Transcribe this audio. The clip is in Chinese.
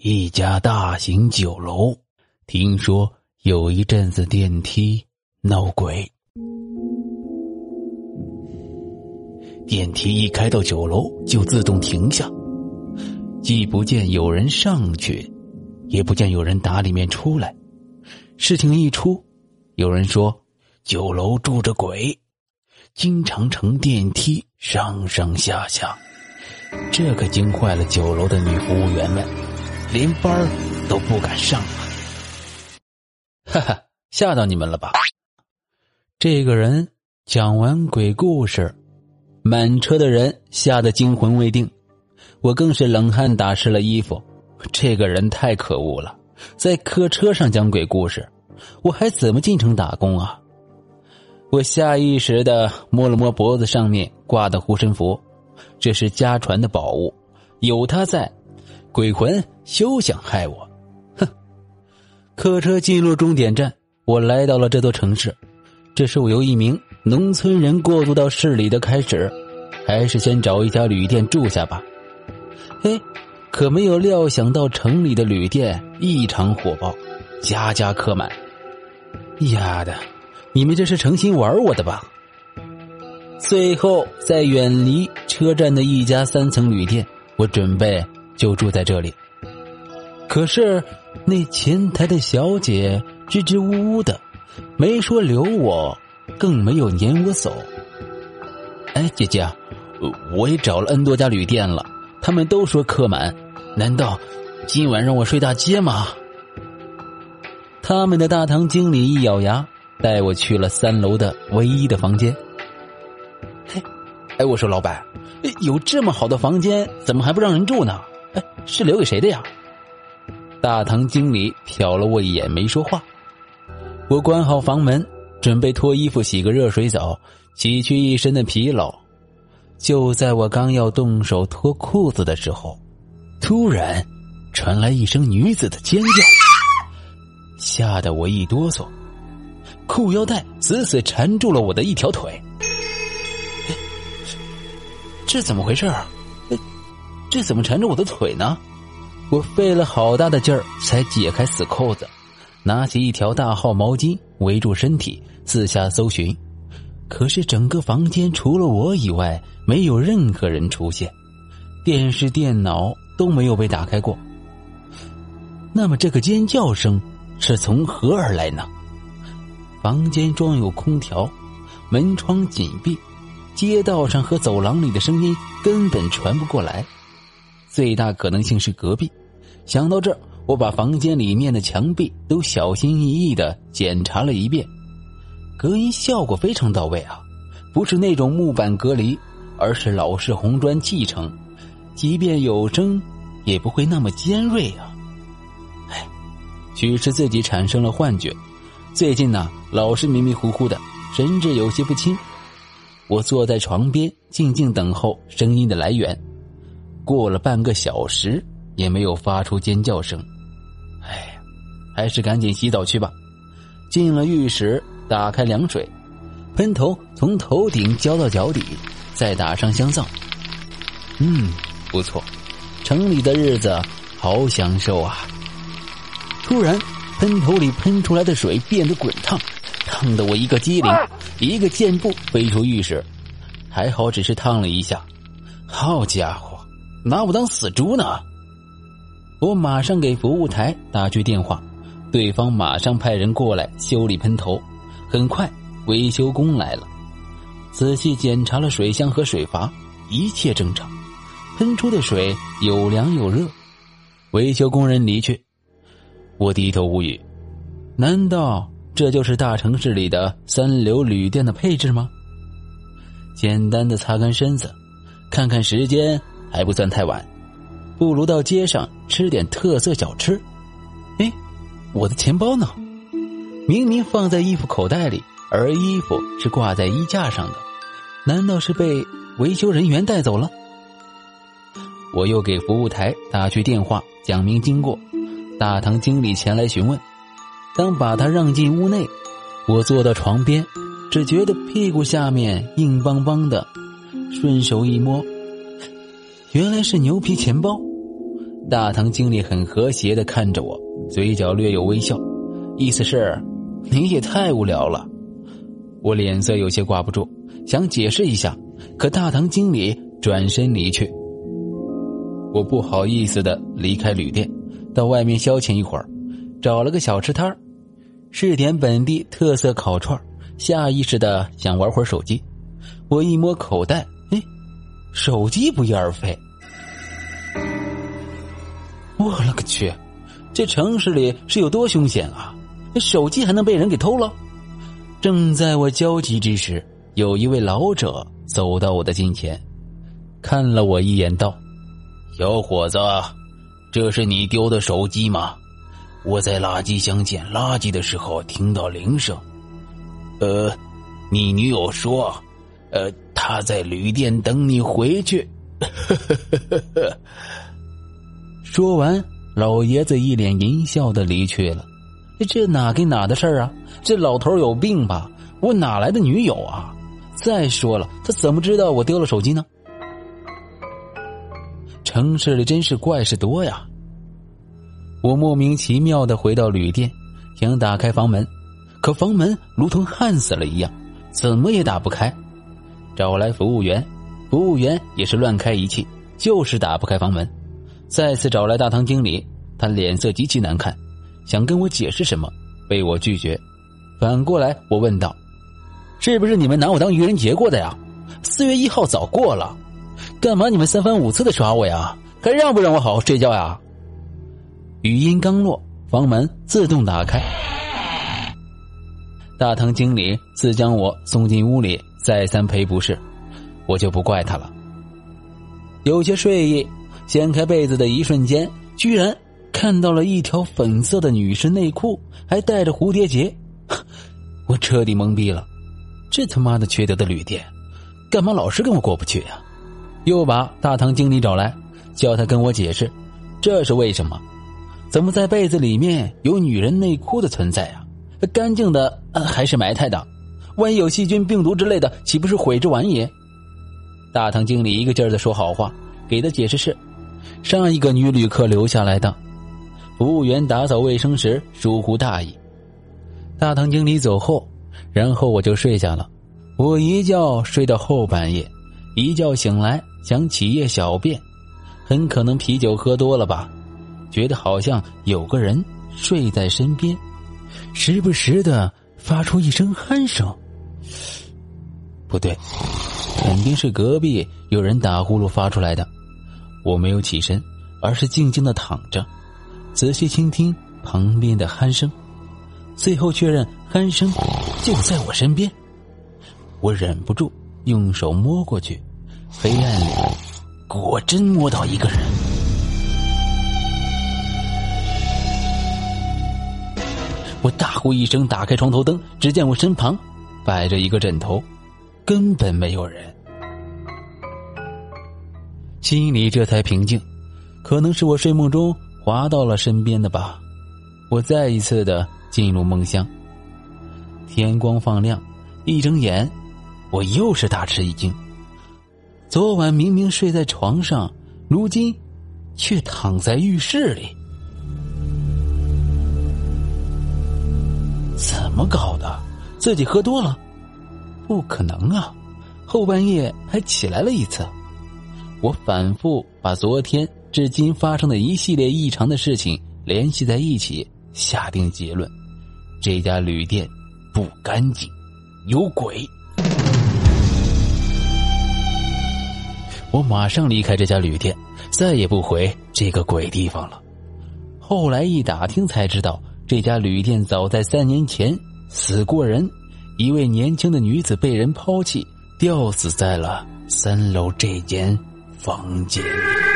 一家大型酒楼，听说有一阵子电梯闹鬼，电梯一开到九楼就自动停下，既不见有人上去，也不见有人打里面出来。事情一出，有人说酒楼住着鬼，经常乘电梯上上下下，这可惊坏了酒楼的女服务员们。连班都不敢上了，哈哈，吓到你们了吧？这个人讲完鬼故事，满车的人吓得惊魂未定，我更是冷汗打湿了衣服。这个人太可恶了，在客车上讲鬼故事，我还怎么进城打工啊？我下意识的摸了摸脖子上面挂的护身符，这是家传的宝物，有他在。鬼魂休想害我！哼！客车进入终点站，我来到了这座城市。这是我由一名农村人过渡到市里的开始，还是先找一家旅店住下吧。嘿，可没有料想到城里的旅店异常火爆，家家客满。丫的，你们这是诚心玩我的吧？最后，在远离车站的一家三层旅店，我准备。就住在这里，可是那前台的小姐支支吾吾的，没说留我，更没有撵我走。哎，姐姐，我也找了 N 多家旅店了，他们都说客满，难道今晚让我睡大街吗？他们的大堂经理一咬牙，带我去了三楼的唯一的房间。嘿，哎，我说老板，有这么好的房间，怎么还不让人住呢？哎，是留给谁的呀？大堂经理瞟了我一眼，没说话。我关好房门，准备脱衣服、洗个热水澡，洗去一身的疲劳。就在我刚要动手脱裤子的时候，突然传来一声女子的尖叫，吓得我一哆嗦，裤腰带死死缠住了我的一条腿。这怎么回事啊？这怎么缠着我的腿呢？我费了好大的劲儿才解开死扣子，拿起一条大号毛巾围住身体，四下搜寻。可是整个房间除了我以外，没有任何人出现，电视、电脑都没有被打开过。那么这个尖叫声是从何而来呢？房间装有空调，门窗紧闭，街道上和走廊里的声音根本传不过来。最大可能性是隔壁。想到这儿，我把房间里面的墙壁都小心翼翼的检查了一遍，隔音效果非常到位啊，不是那种木板隔离，而是老式红砖砌成，即便有声，也不会那么尖锐啊。哎，许是自己产生了幻觉，最近呢老是迷迷糊糊的，神志有些不清。我坐在床边，静静等候声音的来源。过了半个小时，也没有发出尖叫声。哎呀，还是赶紧洗澡去吧。进了浴室，打开凉水，喷头从头顶浇到脚底，再打上香皂。嗯，不错，城里的日子好享受啊！突然，喷头里喷出来的水变得滚烫，烫得我一个机灵，一个箭步飞出浴室。还好，只是烫了一下。好家伙！拿我当死猪呢！我马上给服务台打去电话，对方马上派人过来修理喷头。很快，维修工来了，仔细检查了水箱和水阀，一切正常，喷出的水有凉有热。维修工人离去，我低头无语。难道这就是大城市里的三流旅店的配置吗？简单的擦干身子，看看时间。还不算太晚，不如到街上吃点特色小吃。哎，我的钱包呢？明明放在衣服口袋里，而衣服是挂在衣架上的，难道是被维修人员带走了？我又给服务台打去电话，讲明经过。大堂经理前来询问，当把他让进屋内，我坐到床边，只觉得屁股下面硬邦邦的，顺手一摸。原来是牛皮钱包，大堂经理很和谐的看着我，嘴角略有微笑，意思是你也太无聊了。我脸色有些挂不住，想解释一下，可大堂经理转身离去。我不好意思的离开旅店，到外面消遣一会儿，找了个小吃摊试点本地特色烤串下意识的想玩会儿手机。我一摸口袋，手机不翼而飞。我勒个去！这城市里是有多凶险啊？手机还能被人给偷了？正在我焦急之时，有一位老者走到我的近前，看了我一眼，道：“小伙子，这是你丢的手机吗？我在垃圾箱捡垃圾的时候听到铃声。呃，你女友说，呃，他在旅店等你回去。”说完，老爷子一脸淫笑的离去了。这哪跟哪的事儿啊？这老头有病吧？我哪来的女友啊？再说了，他怎么知道我丢了手机呢？城市里真是怪事多呀！我莫名其妙的回到旅店，想打开房门，可房门如同焊死了一样，怎么也打不开。找来服务员，服务员也是乱开一气，就是打不开房门。再次找来大堂经理，他脸色极其难看。想跟我解释什么，被我拒绝。反过来，我问道：“是不是你们拿我当愚人节过的呀？四月一号早过了，干嘛你们三番五次的耍我呀？还让不让我好好睡觉呀？”语音刚落，房门自动打开，大堂经理自将我送进屋里，再三赔不是，我就不怪他了。有些睡意，掀开被子的一瞬间，居然。看到了一条粉色的女士内裤，还带着蝴蝶结，我彻底懵逼了。这他妈的缺德的旅店，干嘛老是跟我过不去呀？又把大堂经理找来，叫他跟我解释，这是为什么？怎么在被子里面有女人内裤的存在啊？干净的还是埋汰的？万一有细菌、病毒之类的，岂不是毁之晚也？大堂经理一个劲儿的说好话，给的解释是，上一个女旅客留下来的。服务员打扫卫生时疏忽大意，大堂经理走后，然后我就睡下了。我一觉睡到后半夜，一觉醒来想起夜小便，很可能啤酒喝多了吧，觉得好像有个人睡在身边，时不时的发出一声鼾声。不对，肯定是隔壁有人打呼噜发出来的。我没有起身，而是静静的躺着。仔细倾听旁边的鼾声，最后确认鼾声就在我身边，我忍不住用手摸过去，黑暗里果真摸到一个人。我大呼一声，打开床头灯，只见我身旁摆着一个枕头，根本没有人，心里这才平静。可能是我睡梦中。滑到了身边的吧，我再一次的进入梦乡。天光放亮，一睁眼，我又是大吃一惊。昨晚明明睡在床上，如今却躺在浴室里，怎么搞的？自己喝多了？不可能啊！后半夜还起来了一次。我反复把昨天。至今发生的一系列异常的事情联系在一起，下定结论：这家旅店不干净，有鬼。我马上离开这家旅店，再也不回这个鬼地方了。后来一打听才知道，这家旅店早在三年前死过人，一位年轻的女子被人抛弃，吊死在了三楼这间房间里。